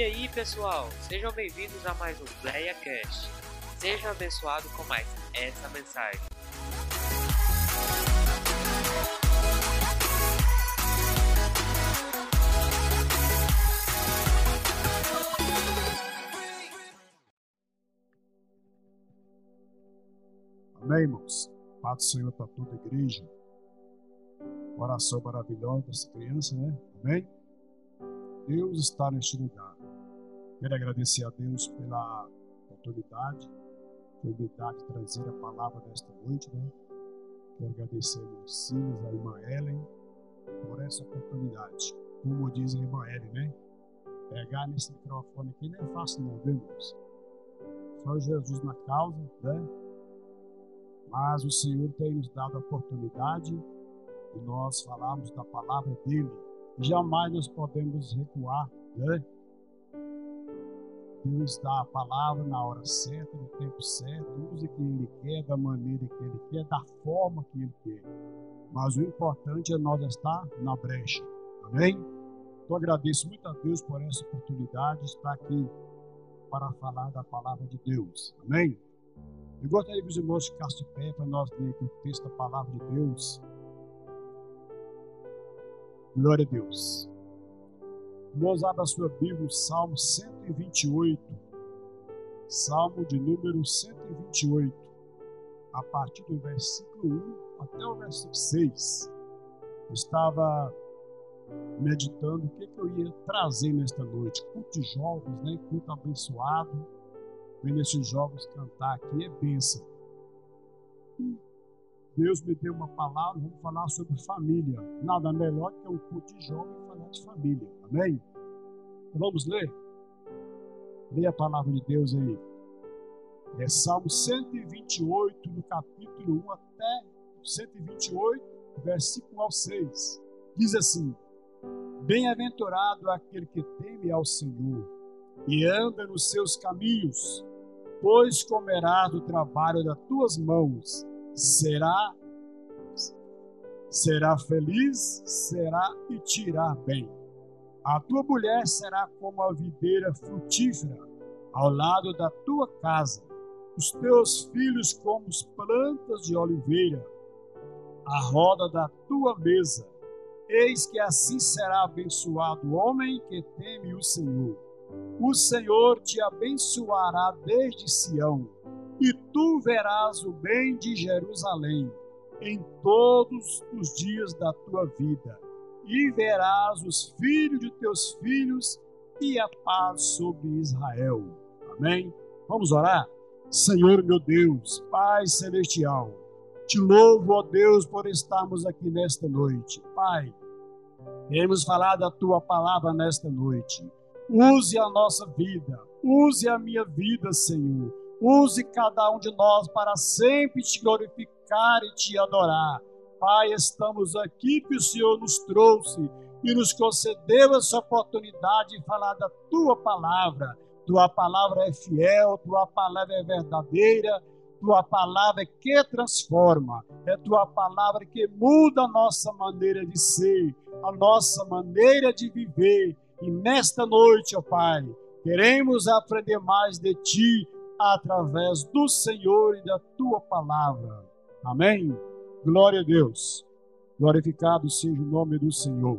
E aí, pessoal, sejam bem-vindos a mais um PlayaCast. Seja abençoado com mais essa mensagem. Amém, irmãos? Paz do Senhor para toda a igreja. Oração maravilhosa dessa criança, né? Amém? Deus está neste lugar. Quero agradecer a Deus pela oportunidade, oportunidade de trazer a palavra desta noite, né? Quero agradecer a Silas, a irmã Ellen, por essa oportunidade. Como diz a irmã Ellen, né? Pegar nesse microfone aqui não é fácil não, viu, irmãos? Só Jesus na causa, né? Mas o Senhor tem nos dado a oportunidade de nós falarmos da palavra dele. Jamais nós podemos recuar, né? Deus dá a palavra na hora certa, no tempo certo, usa que Ele quer, da maneira que Ele quer, da forma que Ele quer. Mas o importante é nós estar na brecha. Amém? Então agradeço muito a Deus por essa oportunidade de estar aqui para falar da palavra de Deus. Amém? Eu gostaria que os irmãos ficassem de pé para nós ler o texto da palavra de Deus. Glória a Deus. Irmãos, abra a sua Bíblia, Salmo 128. Salmo de número 128. A partir do versículo 1 até o versículo 6. Eu estava meditando o que, que eu ia trazer nesta noite. Culto de jovens, né? culto abençoado vendo esses jovens cantar aqui é bênção. Deus me deu uma palavra, vamos falar sobre família. Nada melhor que um culto de jovem falar de família. Amém? Vamos ler? Leia a palavra de Deus aí. É Salmo 128, no capítulo 1 até 128, versículo ao 6. Diz assim: Bem-aventurado aquele que teme ao Senhor e anda nos seus caminhos pois comerás do trabalho das tuas mãos. Será será feliz, será e tirar bem. A tua mulher será como a videira frutífera ao lado da tua casa, os teus filhos como as plantas de oliveira, à roda da tua mesa. Eis que assim será abençoado o homem que teme o Senhor o Senhor te abençoará desde Sião, e tu verás o bem de Jerusalém em todos os dias da tua vida, e verás os filhos de teus filhos e a paz sobre Israel. Amém? Vamos orar? Senhor meu Deus, Pai celestial, te louvo, ó Deus, por estarmos aqui nesta noite. Pai, queremos falar da tua palavra nesta noite. Use a nossa vida, use a minha vida, Senhor. Use cada um de nós para sempre te glorificar e te adorar. Pai, estamos aqui que o Senhor nos trouxe e nos concedeu essa oportunidade de falar da tua palavra. Tua palavra é fiel, tua palavra é verdadeira, tua palavra é que transforma, é tua palavra que muda a nossa maneira de ser, a nossa maneira de viver e nesta noite, ó Pai, queremos aprender mais de Ti através do Senhor e da Tua palavra. Amém? Glória a Deus. Glorificado seja o nome do Senhor.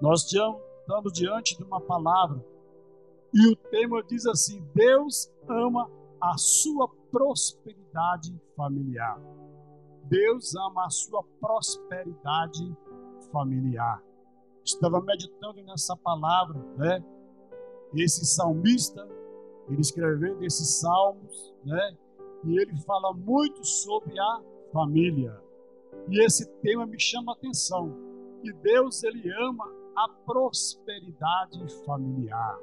Nós estamos diante de uma palavra e o tema diz assim: Deus ama a sua prosperidade familiar. Deus ama a sua prosperidade familiar estava meditando nessa palavra, né? Esse salmista, ele escrevendo esses salmos, né? E ele fala muito sobre a família. E esse tema me chama a atenção, que Deus ele ama a prosperidade familiar,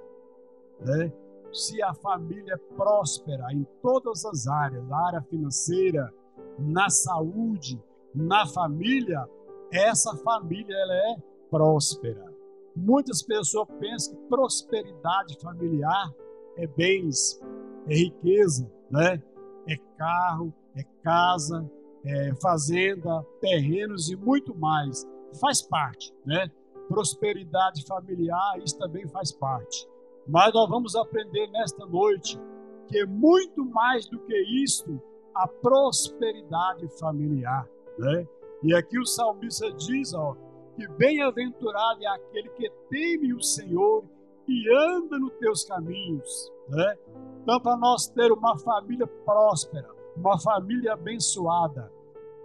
né? Se a família é próspera em todas as áreas, na área financeira, na saúde, na família, essa família ela é próspera. Muitas pessoas pensam que prosperidade familiar é bens, é riqueza, né? É carro, é casa, é fazenda, terrenos e muito mais. Faz parte, né? Prosperidade familiar, isso também faz parte. Mas nós vamos aprender nesta noite que é muito mais do que isto a prosperidade familiar. Né? E aqui o salmista diz ó, que bem-aventurado é aquele que teme o Senhor e anda nos teus caminhos. Né? Então, para nós ter uma família próspera, uma família abençoada,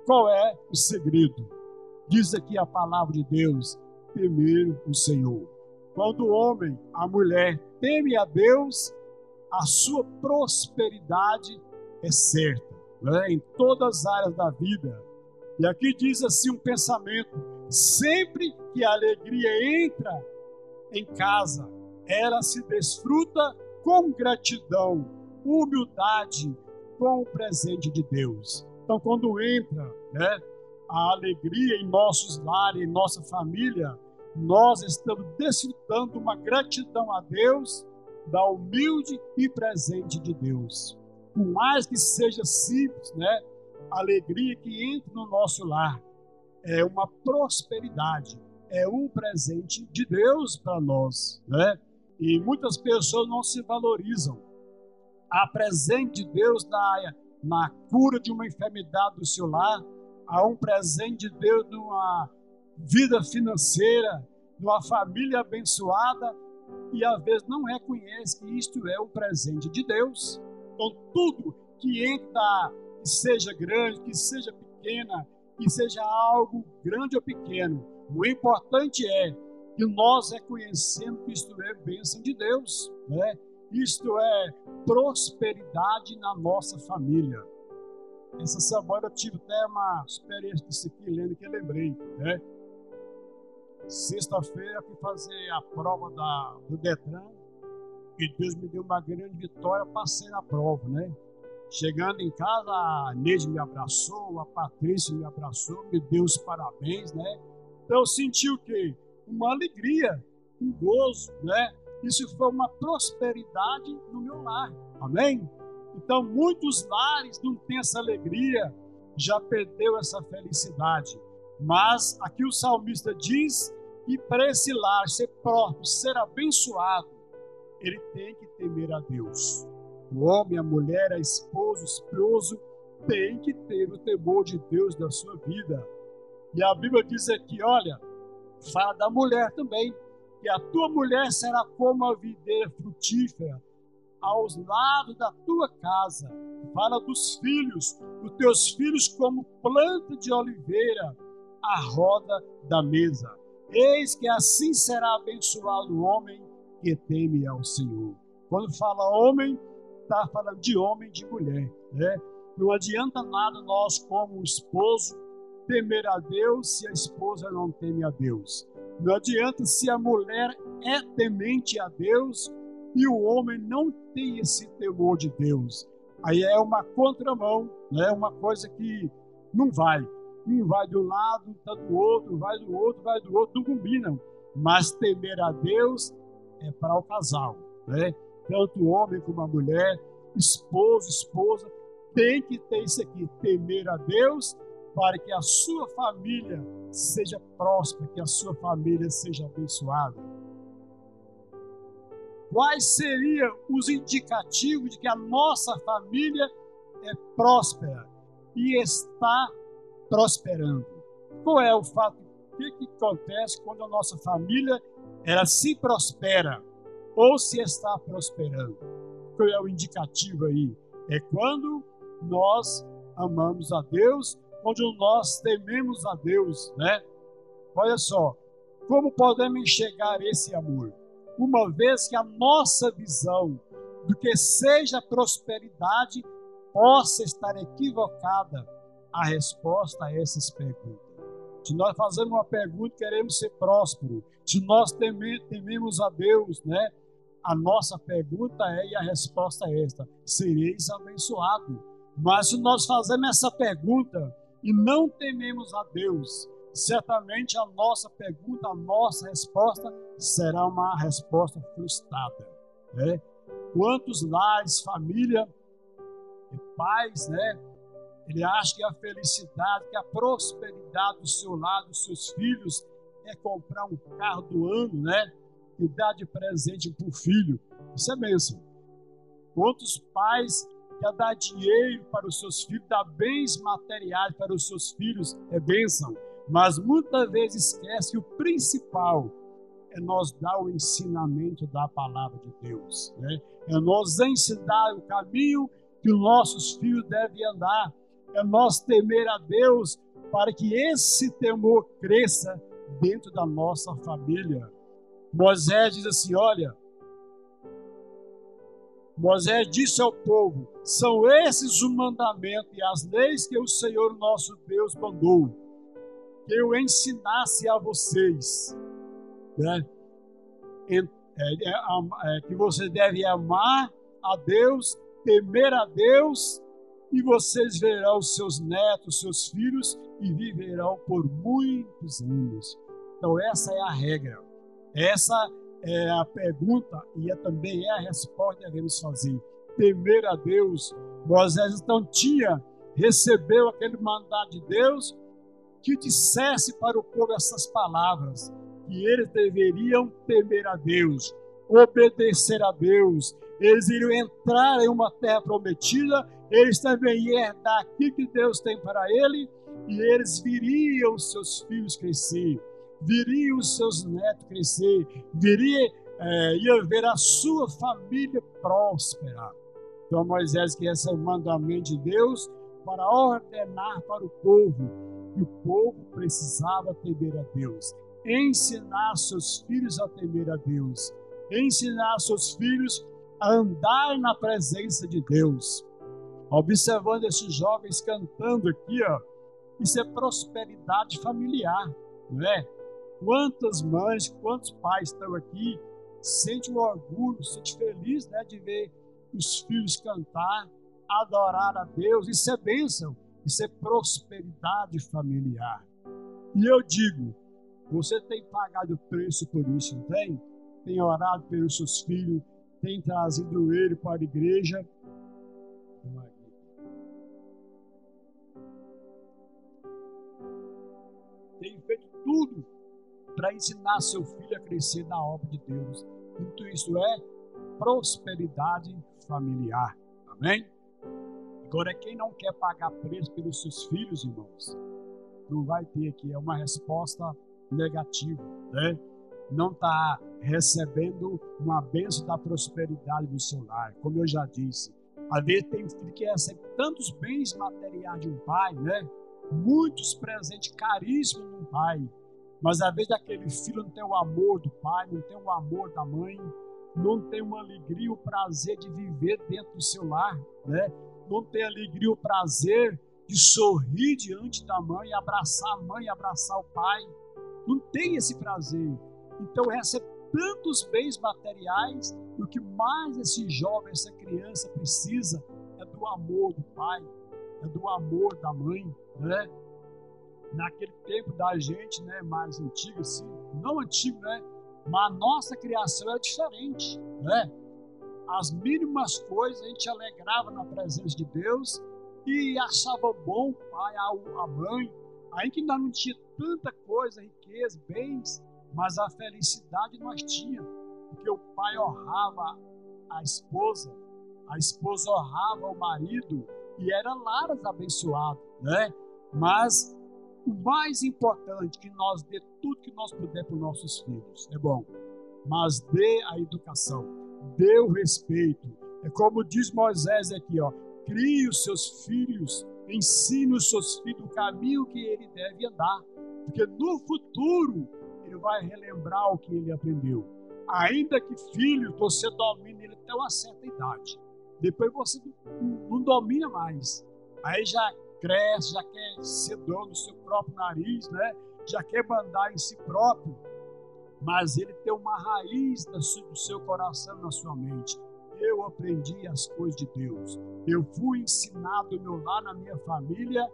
qual é o segredo? Diz aqui a palavra de Deus: temer o Senhor. Quando o homem, a mulher, teme a Deus, a sua prosperidade é certa, né? em todas as áreas da vida. E aqui diz assim um pensamento: sempre que a alegria entra em casa, ela se desfruta com gratidão, humildade, com o presente de Deus. Então, quando entra né, a alegria em nossos lares, em nossa família, nós estamos desfrutando uma gratidão a Deus da humilde e presente de Deus. Por mais que seja simples, né? A alegria que entra no nosso lar é uma prosperidade, é um presente de Deus para nós, né? E muitas pessoas não se valorizam. A presente de Deus na, na cura de uma enfermidade do seu lar, há um presente de Deus numa vida financeira, numa família abençoada, e às vezes não reconhece que isto é o presente de Deus. Então, tudo que entra, que seja grande, que seja pequena, que seja algo grande ou pequeno, o importante é que nós reconhecemos que isto é bênção de Deus, né? Isto é prosperidade na nossa família. Essa semana eu tive até uma experiência disso aqui, lendo que eu lembrei, né? Sexta-feira fui fazer a prova da, do Detran e Deus me deu uma grande vitória, passei na prova, né? Chegando em casa, a Neide me abraçou, a Patrícia me abraçou, me deu os parabéns, né? Então eu senti o quê? Uma alegria, um gozo, né? Isso foi uma prosperidade no meu lar, amém? Então muitos lares não têm essa alegria, já perdeu essa felicidade. Mas aqui o salmista diz e para esse lar ser próspero, ser abençoado, ele tem que temer a Deus. O homem, a mulher, a esposa, o esposo tem que ter o temor de Deus na sua vida. E a Bíblia diz aqui, olha, fala da mulher também, que a tua mulher será como a videira frutífera aos lados da tua casa. Fala dos filhos, dos teus filhos como planta de oliveira à roda da mesa. Eis que assim será abençoado o homem que teme ao Senhor. Quando fala homem, está falando de homem de mulher. Né? Não adianta nada nós, como esposo, temer a Deus se a esposa não teme a Deus. Não adianta se a mulher é temente a Deus e o homem não tem esse temor de Deus. Aí é uma contramão, né? uma coisa que não vai. Um vai de um lado, está do outro, vai do outro, vai do outro, não combinam. Mas temer a Deus é para o casal, né? Tanto o homem como a mulher, esposo, esposa, tem que ter isso aqui, temer a Deus para que a sua família seja próspera, que a sua família seja abençoada. Quais seriam os indicativos de que a nossa família é próspera e está prosperando. Qual é o fato? O que, que acontece quando a nossa família ela se prospera ou se está prosperando? Qual é o indicativo aí? É quando nós amamos a Deus, quando nós tememos a Deus, né? Olha só, como podemos enxergar esse amor? Uma vez que a nossa visão do que seja prosperidade possa estar equivocada a resposta a essas perguntas. Se nós fazemos uma pergunta, queremos ser prósperos. Se nós tememos a Deus, né? A nossa pergunta é e a resposta é esta: sereis abençoados. Mas se nós fazemos essa pergunta e não tememos a Deus, certamente a nossa pergunta, a nossa resposta será uma resposta frustrada. Né? Quantos lares, família, pais, né? Ele acha que a felicidade, que a prosperidade do seu lado, dos seus filhos, é comprar um carro do ano, né? e dá de presente para o filho. Isso é bênção. Quantos pais quer dar dinheiro para os seus filhos, dar bens materiais para os seus filhos, é bênção. Mas muitas vezes esquece que o principal é nós dar o ensinamento da palavra de Deus. Né? É nós ensinar o caminho que os nossos filhos devem andar. É nós temer a Deus para que esse temor cresça dentro da nossa família. Moisés diz assim: olha, Moisés disse ao povo: são esses os mandamentos e as leis que o Senhor nosso Deus mandou, que eu ensinasse a vocês, né? É, é, é, que você deve amar a Deus, temer a Deus, e vocês verão seus netos, seus filhos, e viverão por muitos anos. Então, essa é a regra. Essa é a pergunta e é também é a resposta que devemos fazer. Temer a Deus. Moisés então tinha, recebeu aquele mandato de Deus que dissesse para o povo essas palavras, que eles deveriam temer a Deus, obedecer a Deus, eles iriam entrar em uma terra prometida, eles também iam herdar aquilo que Deus tem para ele, e eles viriam seus filhos crescer viria os seus netos crescer, viria, é, ia ver a sua família próspera. Então Moisés que esse é o mandamento de Deus para ordenar para o povo que o povo precisava temer a Deus, ensinar seus filhos a temer a Deus, ensinar seus filhos a andar na presença de Deus. Observando esses jovens cantando aqui, ó, isso é prosperidade familiar, não é? Quantas mães, quantos pais estão aqui, sente um orgulho, sente feliz né, de ver os filhos cantar, adorar a Deus. Isso é bênção, isso é prosperidade familiar. E eu digo, você tem pagado o preço por isso, não tem? Tem orado pelos seus filhos, tem trazido ele para a igreja. Tem feito tudo para ensinar seu filho a crescer na obra de Deus. Então, isso é prosperidade familiar. Amém? Agora, quem não quer pagar preço pelos seus filhos, irmãos, não vai ter aqui, é uma resposta negativa, né? Não está recebendo uma bênção da prosperidade do seu lar, como eu já disse. Às vezes tem filho que recebe tantos bens materiais de um pai, né? Muitos presentes caríssimos de um pai, mas às vezes aquele filho não tem o amor do pai, não tem o amor da mãe, não tem uma alegria, o prazer de viver dentro do seu lar, né? Não tem alegria, o prazer de sorrir diante da mãe, abraçar a mãe, abraçar o pai. Não tem esse prazer. Então recebe tantos bens materiais, o que mais esse jovem, essa criança precisa é do amor do pai, é do amor da mãe, né? Naquele tempo da gente, né, mais antigo assim, não antigo, né, mas a nossa criação era diferente, né? As mínimas coisas a gente alegrava na presença de Deus e achava bom o pai, a mãe, aí que ainda não tinha tanta coisa, riqueza, bens, mas a felicidade nós tínhamos, porque o pai honrava a esposa, a esposa honrava o marido e era laras abençoado, né? Mas o mais importante que nós dê tudo que nós puder para os nossos filhos. É bom. Mas dê a educação, dê o respeito. É como diz Moisés aqui, ó. Crie os seus filhos, ensine os seus filhos o caminho que ele deve andar. Porque no futuro ele vai relembrar o que ele aprendeu. Ainda que filho, você domine ele até uma certa idade. Depois você não, domina mais. Aí já cresce, já quer ser dono do seu próprio nariz, né? já quer mandar em si próprio, mas ele tem uma raiz do seu coração, na sua mente. Eu aprendi as coisas de Deus. Eu fui ensinado meu lar, na minha família,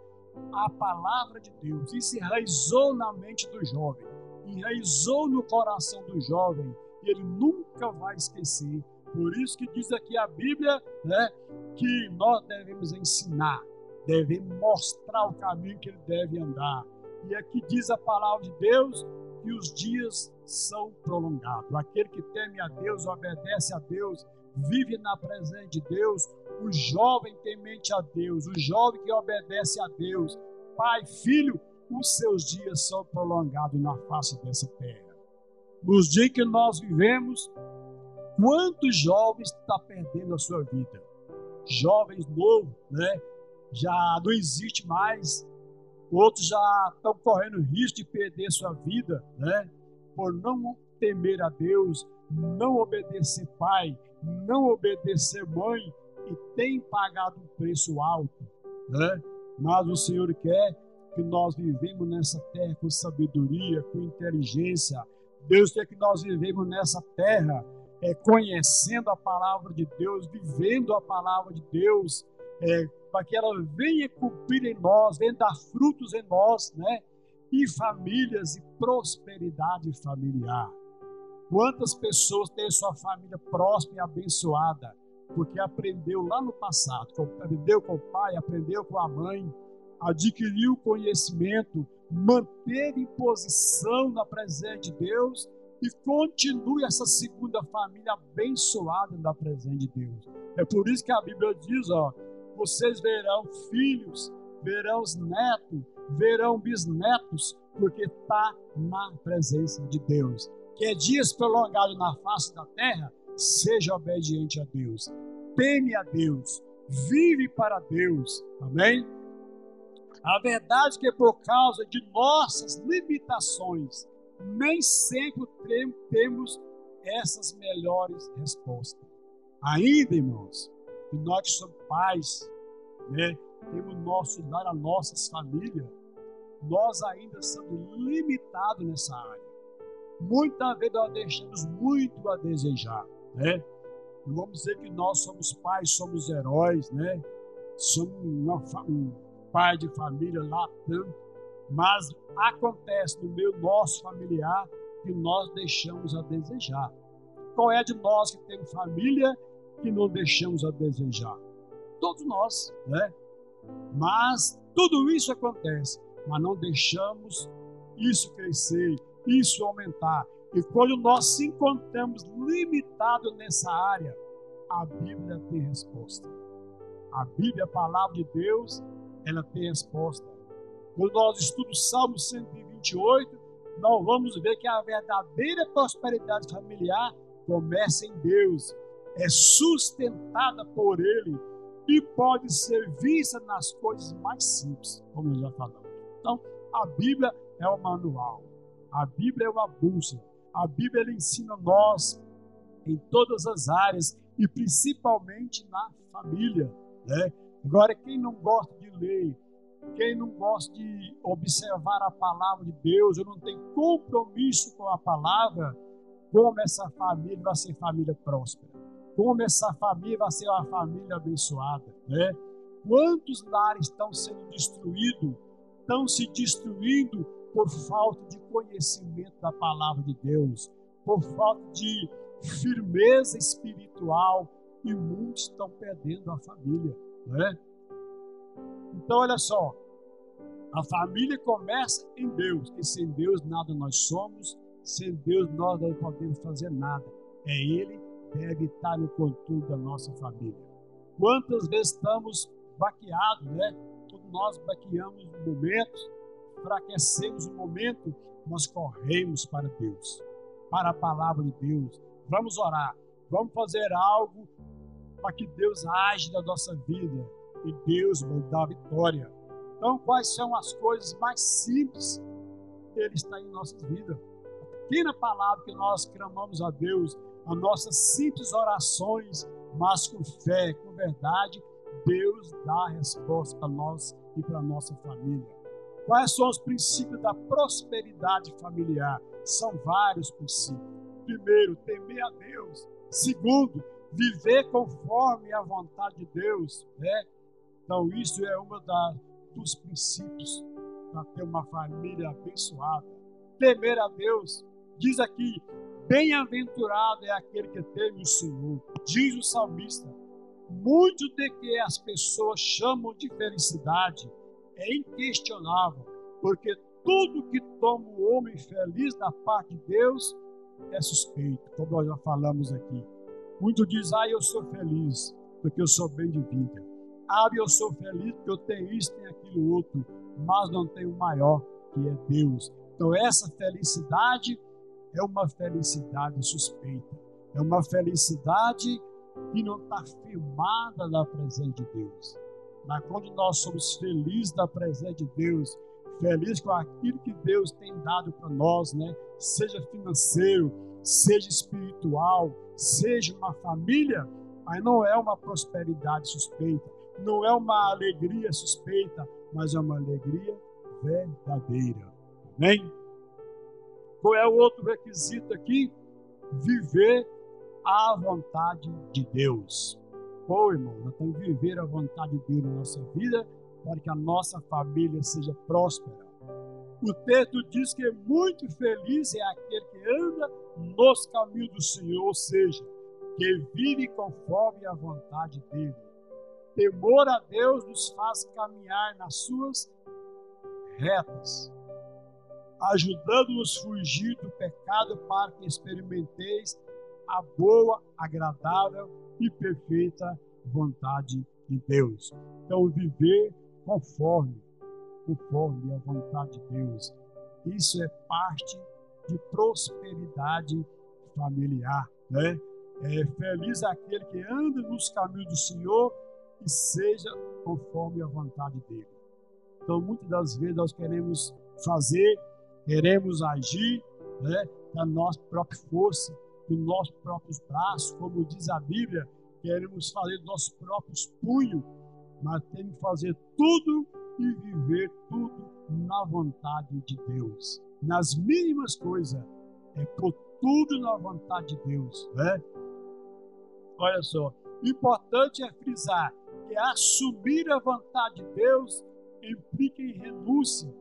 a palavra de Deus. Isso enraizou na mente do jovem, enraizou no coração do jovem, e ele nunca vai esquecer. Por isso que diz aqui a Bíblia, né, que nós devemos ensinar deve mostrar o caminho que ele deve andar. E aqui diz a palavra de Deus que os dias são prolongados. Aquele que teme a Deus, obedece a Deus, vive na presença de Deus, o jovem temente a Deus, o jovem que obedece a Deus, pai, filho, os seus dias são prolongados na face dessa terra. Nos dias que nós vivemos, quantos jovens estão tá perdendo a sua vida? Jovens novos, né? Já não existe mais. Outros já estão correndo risco de perder sua vida, né? Por não temer a Deus, não obedecer pai, não obedecer mãe e tem pagado um preço alto, né? Mas o Senhor quer que nós vivemos nessa terra com sabedoria, com inteligência. Deus quer que nós vivemos nessa terra é, conhecendo a palavra de Deus, vivendo a palavra de Deus, é, para que ela venha cumprir em nós, venha dar frutos em nós, né? E famílias e prosperidade familiar. Quantas pessoas têm sua família próspera e abençoada? Porque aprendeu lá no passado, aprendeu com o pai, aprendeu com a mãe, adquiriu conhecimento, manteve em posição na presença de Deus e continue essa segunda família abençoada na presença de Deus. É por isso que a Bíblia diz, ó, vocês verão filhos, verão netos, verão bisnetos, porque está na presença de Deus. Que é dias prolongados na face da terra, seja obediente a Deus, teme a Deus, vive para Deus. Amém? A verdade é que por causa de nossas limitações, nem sempre temos essas melhores respostas. Ainda, irmãos, que nós somos pais, né, temos nosso lar, as nossas famílias, nós ainda somos limitados nessa área. Muitas vezes nós deixamos muito a desejar, né? Não vamos dizer que nós somos pais, somos heróis, né? Somos uma, um pai de família lá tanto, mas acontece no meio nosso familiar que nós deixamos a desejar. Qual é de nós que temos família que não deixamos a desejar? Todos nós, né? Mas tudo isso acontece, mas não deixamos isso crescer, isso aumentar. E quando nós se encontramos limitados nessa área, a Bíblia tem resposta. A Bíblia, a palavra de Deus, ela tem resposta. Quando nós estudamos o Salmo 128, nós vamos ver que a verdadeira prosperidade familiar começa em Deus, é sustentada por Ele e pode ser vista nas coisas mais simples, como nós já falamos. Então, a Bíblia é o manual. A Bíblia é uma bússola. A Bíblia ela ensina nós em todas as áreas e principalmente na família. Né? Agora, quem não gosta de ler, quem não gosta de observar a palavra de Deus, ou não tem compromisso com a palavra, como essa família vai ser família próspera? Como essa família vai ser uma família abençoada? Né? Quantos lares estão sendo destruídos, estão se destruindo por falta de conhecimento da palavra de Deus, por falta de firmeza espiritual, e muitos estão perdendo a família, né? Então, olha só, a família começa em Deus, e sem Deus nada nós somos, sem Deus nós não podemos fazer nada. É Ele deve estar no controle da nossa família. Quantas vezes estamos baqueados, né? Todos nós baqueamos momentos, enfraquecemos o momento, nós corremos para Deus, para a palavra de Deus. Vamos orar, vamos fazer algo para que Deus age na nossa vida e Deus vai dar vitória. Então, quais são as coisas mais simples que Ele está em nossas vidas? A pequena palavra que nós clamamos a Deus, as nossas simples orações, mas com fé, com verdade, Deus dá a resposta para nós e para nossa família. Quais são os princípios da prosperidade familiar? São vários princípios. Primeiro, temer a Deus. Segundo, viver conforme a vontade de Deus. Né? Então, isso é um dos princípios para ter uma família abençoada. Temer a Deus. Diz aqui: bem-aventurado é aquele que teme o Senhor. Diz o salmista. Muito de que as pessoas chamam de felicidade é inquestionável, porque tudo que toma o homem feliz da parte de Deus é suspeito, como nós já falamos aqui. Muito diz, ah, eu sou feliz, porque eu sou bem de vida. Ah, eu sou feliz porque eu tenho isso, tenho aquilo outro, mas não tenho o maior, que é Deus. Então, essa felicidade é uma felicidade suspeita. É uma felicidade que não está firmada na presença de Deus. Mas quando nós somos felizes na presença de Deus, felizes com aquilo que Deus tem dado para nós, né? seja financeiro, seja espiritual, seja uma família, mas não é uma prosperidade suspeita, não é uma alegria suspeita, mas é uma alegria verdadeira. Amém? Qual é o outro requisito aqui? Viver a vontade de Deus. Pô, irmão, nós temos que viver a vontade de Deus na nossa vida para que a nossa família seja próspera. O texto diz que muito feliz é aquele que anda nos caminhos do Senhor, ou seja, que vive conforme a vontade dele. Temor a Deus nos faz caminhar nas suas retas, ajudando-nos fugir do pecado para que experimenteis a boa, agradável e perfeita vontade de Deus. Então, viver conforme, conforme a vontade de Deus. Isso é parte de prosperidade familiar, né? É feliz aquele que anda nos caminhos do Senhor e seja conforme a vontade dele. Então, muitas das vezes nós queremos fazer, queremos agir, né, da nossa própria força, dos nossos próprios braços, como diz a Bíblia, queremos fazer dos nossos próprios punhos, mas temos que fazer tudo e viver tudo na vontade de Deus. Nas mínimas coisas, é por tudo na vontade de Deus. Né? Olha só, importante é frisar que assumir a vontade de Deus implica em renúncia.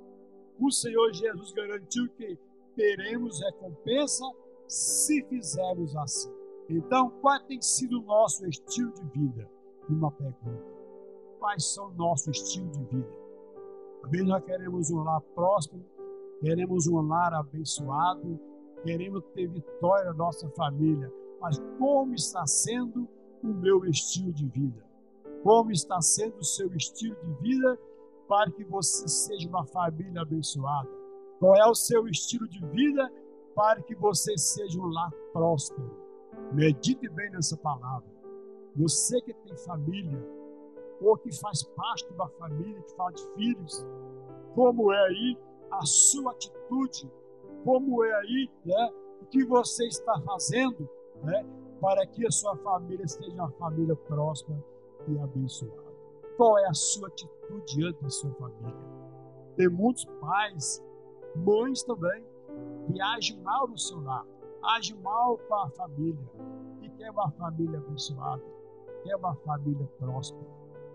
O Senhor Jesus garantiu que teremos recompensa se fizermos assim. Então, qual tem sido o nosso estilo de vida? Uma pergunta. Quais são o nosso estilo de vida? Talvez nós queremos um lar próspero, queremos um lar abençoado, queremos ter vitória na nossa família, mas como está sendo o meu estilo de vida? Como está sendo o seu estilo de vida para que você seja uma família abençoada? Qual é o seu estilo de vida para que você seja um lar próspero. Medite bem nessa palavra. Você que tem família, ou que faz parte de uma família que fala de filhos, como é aí a sua atitude, como é aí né, o que você está fazendo né, para que a sua família seja uma família próspera e abençoada. Qual é a sua atitude diante da sua família? Tem muitos pais, mães também, que age mal no seu lar, age mal com a família, e quer uma família abençoada, quer uma família próspera.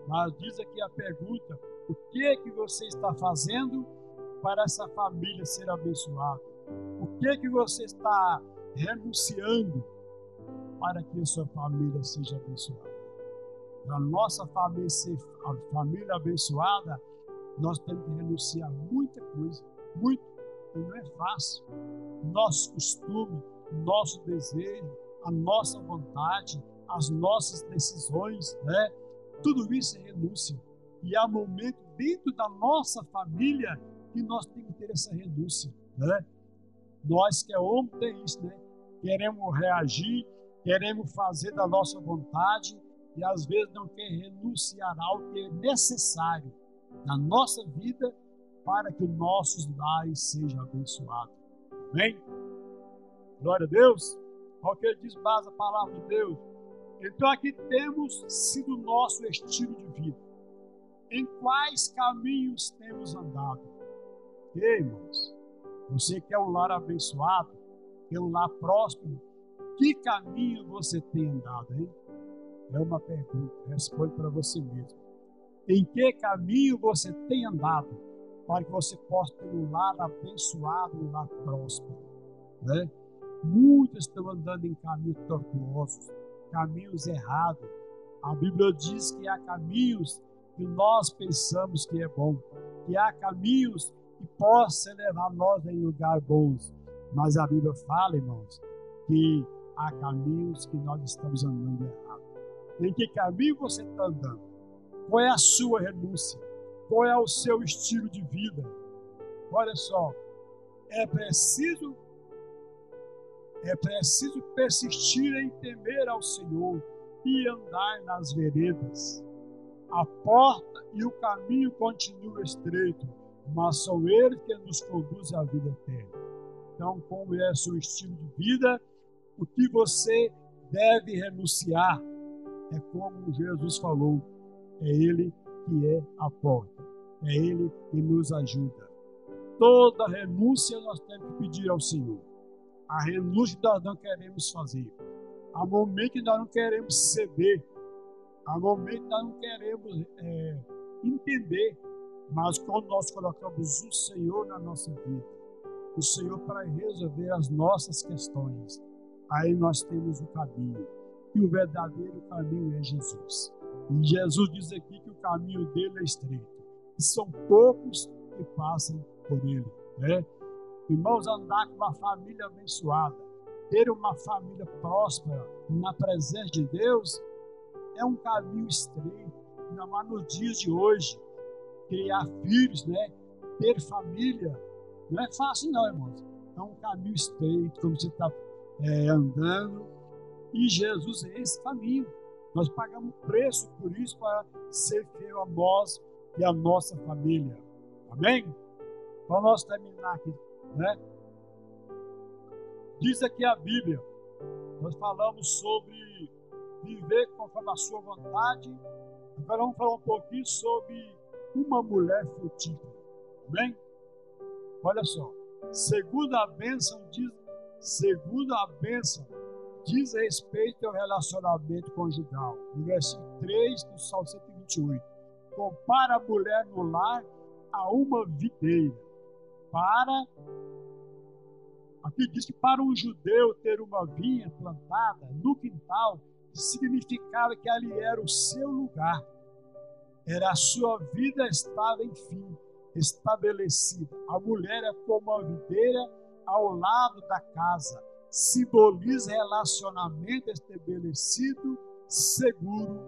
Mas diz aqui a pergunta: o que é que você está fazendo para essa família ser abençoada? O que é que você está renunciando para que a sua família seja abençoada? Para a nossa família ser a família abençoada, nós temos que renunciar muita coisa, muito e não é fácil. Nosso costume, nosso desejo, a nossa vontade, as nossas decisões, né? Tudo isso é renúncia. E há momento dentro da nossa família que nós temos que ter essa renúncia, né? Nós que é homem tem isso, né? Queremos reagir, queremos fazer da nossa vontade e às vezes não quer renunciar ao que é necessário na nossa vida para que os nossos lares sejam abençoados. Amém? Glória a Deus. Olha o que diz, base a palavra de Deus. Então aqui temos sido nosso estilo de vida. Em quais caminhos temos andado? Ei, irmãos, você quer um lar abençoado, quer um lar próspero, que caminho você tem andado, hein? É uma pergunta, responde para você mesmo. Em que caminho você tem andado? para que você possa ter um lar abençoado, um lar próspero. Né? Muitos estão andando em caminhos tortuosos, caminhos errados. A Bíblia diz que há caminhos que nós pensamos que é bom, que há caminhos e possa levar nós em lugar bons. Mas a Bíblia fala, irmãos, que há caminhos que nós estamos andando errado. Em que caminho você está andando? Qual é a sua renúncia? Qual é o seu estilo de vida? Olha só, é preciso é preciso persistir em temer ao Senhor e andar nas veredas. A porta e o caminho continuam estreitos, mas são eles que nos conduzem à vida eterna. Então, como é seu estilo de vida, o que você deve renunciar é como Jesus falou, é Ele que é a porta, é Ele que nos ajuda. Toda renúncia nós temos que pedir ao Senhor a renúncia nós não queremos fazer. Há momentos que nós não queremos ceder. Há momentos que nós não queremos é, entender. Mas quando nós colocamos o Senhor na nossa vida, o Senhor para resolver as nossas questões, aí nós temos o caminho. E o verdadeiro caminho é Jesus. E Jesus diz aqui que o caminho dele é estreito. E são poucos que passam por ele. Né? Irmãos, andar com uma família abençoada, ter uma família próspera na presença de Deus, é um caminho estreito, ainda mais nos dias de hoje. Criar filhos, né? ter família, não é fácil, não, irmãos. É um caminho estreito, como você está é, andando, e Jesus é esse caminho. Nós pagamos preço por isso para ser fiel a nós e a nossa família. Amém? Para nós terminar aqui né? Diz aqui a Bíblia, nós falamos sobre viver conforme a sua vontade. Agora vamos falar um pouquinho sobre uma mulher frutífera. Amém? Olha só. Segundo a bênção, diz, segundo a bênção, diz respeito ao relacionamento conjugal. No versículo 3 do Salmo 128. Compara a mulher no lar a uma videira para. Aqui diz que para um judeu ter uma vinha plantada no quintal significava que ali era o seu lugar. Era a sua vida estava, enfim, estabelecida. A mulher é como a videira ao lado da casa, simboliza relacionamento estabelecido, seguro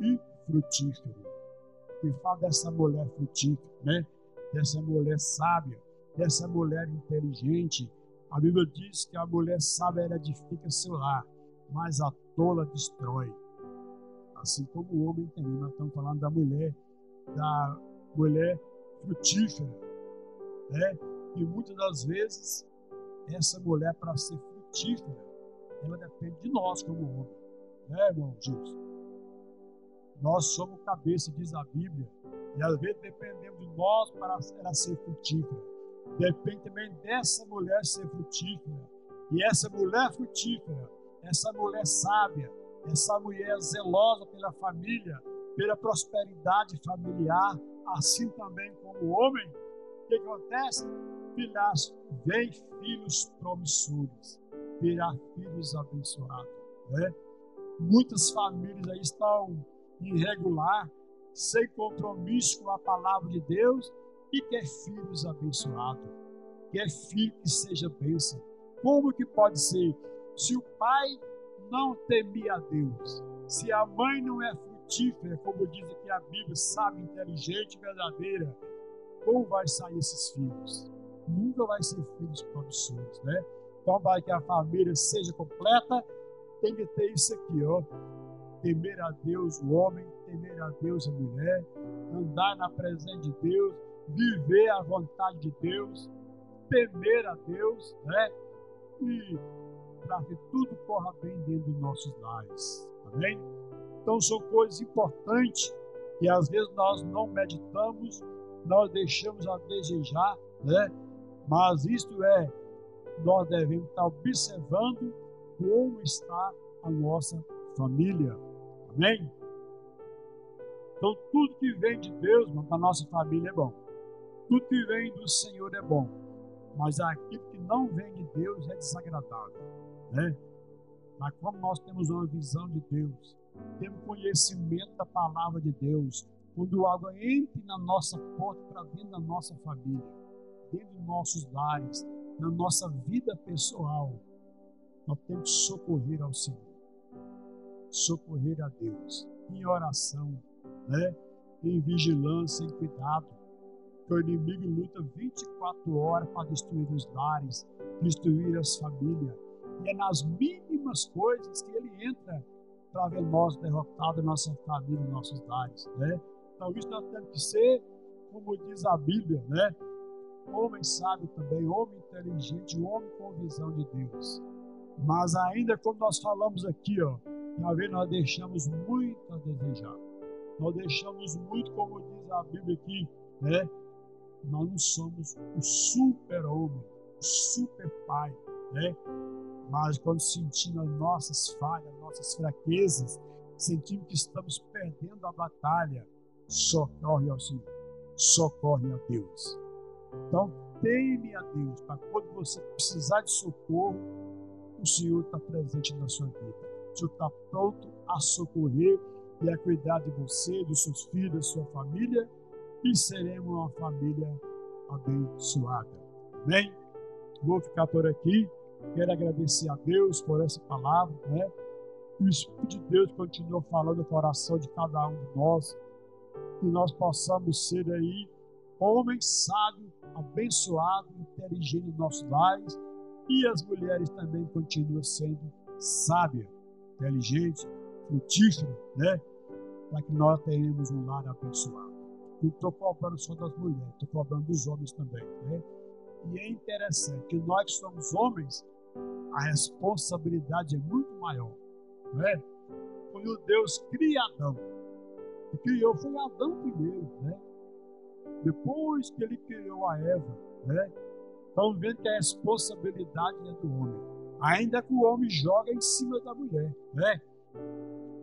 e frutífero. E fala dessa mulher frutífera, né? Dessa mulher sábia, dessa mulher inteligente. A Bíblia diz que a mulher sábia ela edifica seu lar, mas a tola destrói. Assim como o homem também. Nós estamos falando da mulher, da mulher frutífera. Né? E muitas das vezes, essa mulher, para ser frutífera, ela depende de nós como homem. Né, irmão Gilson? Nós somos cabeça, diz a Bíblia. E às vezes dependemos de nós para ela ser frutífera. Depende também dessa mulher ser frutífera. E essa mulher frutífera, essa mulher sábia, essa mulher zelosa pela família, pela prosperidade familiar, assim também como o homem, o que acontece? Filhas, vem filhos promissores, virá filhos abençoados. Né? Muitas famílias aí estão irregular, sem compromisso com a palavra de Deus e quer filhos abençoados, quer filho que seja bênção. Como que pode ser? Se o pai não temia a Deus, se a mãe não é frutífera, como diz aqui a Bíblia, sabe, inteligente, verdadeira, como vai sair esses filhos? Nunca vai ser filhos promissores, né? Então, para que a família seja completa, tem que ter isso aqui, ó. Temer a Deus o homem, temer a Deus a mulher, andar na presença de Deus, viver a vontade de Deus, temer a Deus, né? E para que tudo corra bem dentro dos nossos lares. Amém? Então são coisas importantes que às vezes nós não meditamos, nós deixamos a desejar, né? Mas isto é, nós devemos estar observando como está a nossa família. Amém? Então tudo que vem de Deus, para a nossa família é bom. Tudo que vem do Senhor é bom, mas aquilo que não vem de Deus é desagradável, né? Mas como nós temos uma visão de Deus, temos conhecimento da palavra de Deus, quando algo entre na nossa porta para dentro da nossa família, dentro dos nossos lares, na nossa vida pessoal, nós temos que socorrer ao Senhor, socorrer a Deus, em oração, né? em vigilância, em cuidado. Que o inimigo luta 24 horas para destruir os lares, destruir as famílias. E é nas mínimas coisas que ele entra para ver nós derrotados, nossa família, nossos lares. Né? Então, isso nós temos que ser, como diz a Bíblia, né? Homem sábio também, homem inteligente, homem com visão de Deus. Mas ainda como nós falamos aqui, ó, talvez nós deixamos muito a desejar. Nós deixamos muito, como diz a Bíblia aqui, né? Nós não somos o super-homem, o super-pai, né? Mas quando sentimos as nossas falhas, nossas fraquezas, sentimos que estamos perdendo a batalha, socorre ao Senhor, socorre a Deus. Então, teme a Deus, para quando você precisar de socorro, o Senhor está presente na sua vida. O Senhor está pronto a socorrer e a cuidar de você, dos seus filhos, da sua família, e seremos uma família abençoada. Amém? Vou ficar por aqui. Quero agradecer a Deus por essa palavra, né? O Espírito de Deus continue falando no coração de cada um de nós, que nós possamos ser aí homens sábios, abençoados, inteligentes nos nossos lares, e as mulheres também continuam sendo sábias, inteligentes, frutíferas, né? Para que nós tenhamos um lar abençoado. Não estou cobrando só das mulheres, estou cobrando dos homens também, né? E é interessante que nós que somos homens, a responsabilidade é muito maior, né? Quando Deus cria Adão, e criou foi Adão primeiro, né? Depois que ele criou a Eva, né? Estão vendo que a responsabilidade é do homem. Ainda que o homem joga em cima da mulher, né?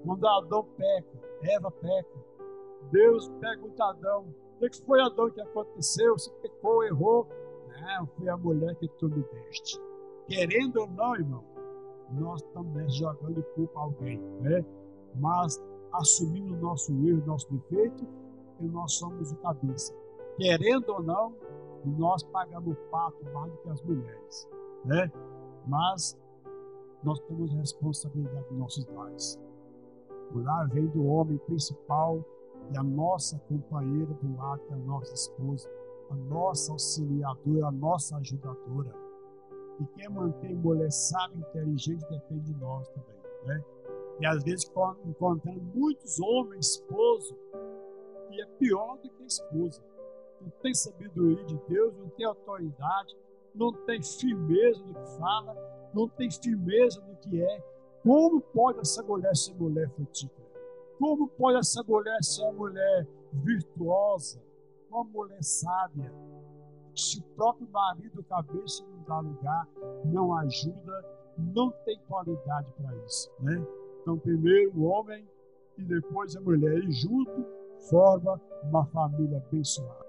Quando Adão peca, Eva peca, Deus pergunta a Adão: o que foi Adão que aconteceu? Você pecou, errou? Não, foi a mulher que tu me deste. Querendo ou não, irmão, nós estamos jogando culpa a alguém, né? Mas o nosso erro, nosso defeito, e nós somos o cabeça querendo ou não, nós pagamos o pato mais do que as mulheres, né? Mas nós temos responsabilidade dos nossos lares. O lar vem do homem principal e a nossa companheira do lado, é a nossa esposa, a nossa auxiliadora, a nossa ajudadora. E quem mantém mulher sábia e inteligente depende de nós também, né? E às vezes encontramos muitos homens, esposo, que é pior do que a esposa não tem sabedoria de Deus, não tem autoridade, não tem firmeza no que fala, não tem firmeza no que é. Como pode essa mulher ser mulher frutífera? Como pode essa mulher ser uma mulher virtuosa, uma mulher sábia? Se o próprio marido, cabeça, não dá lugar, não ajuda, não tem qualidade para isso. Né? Então, primeiro o homem e depois a mulher, e junto forma uma família abençoada.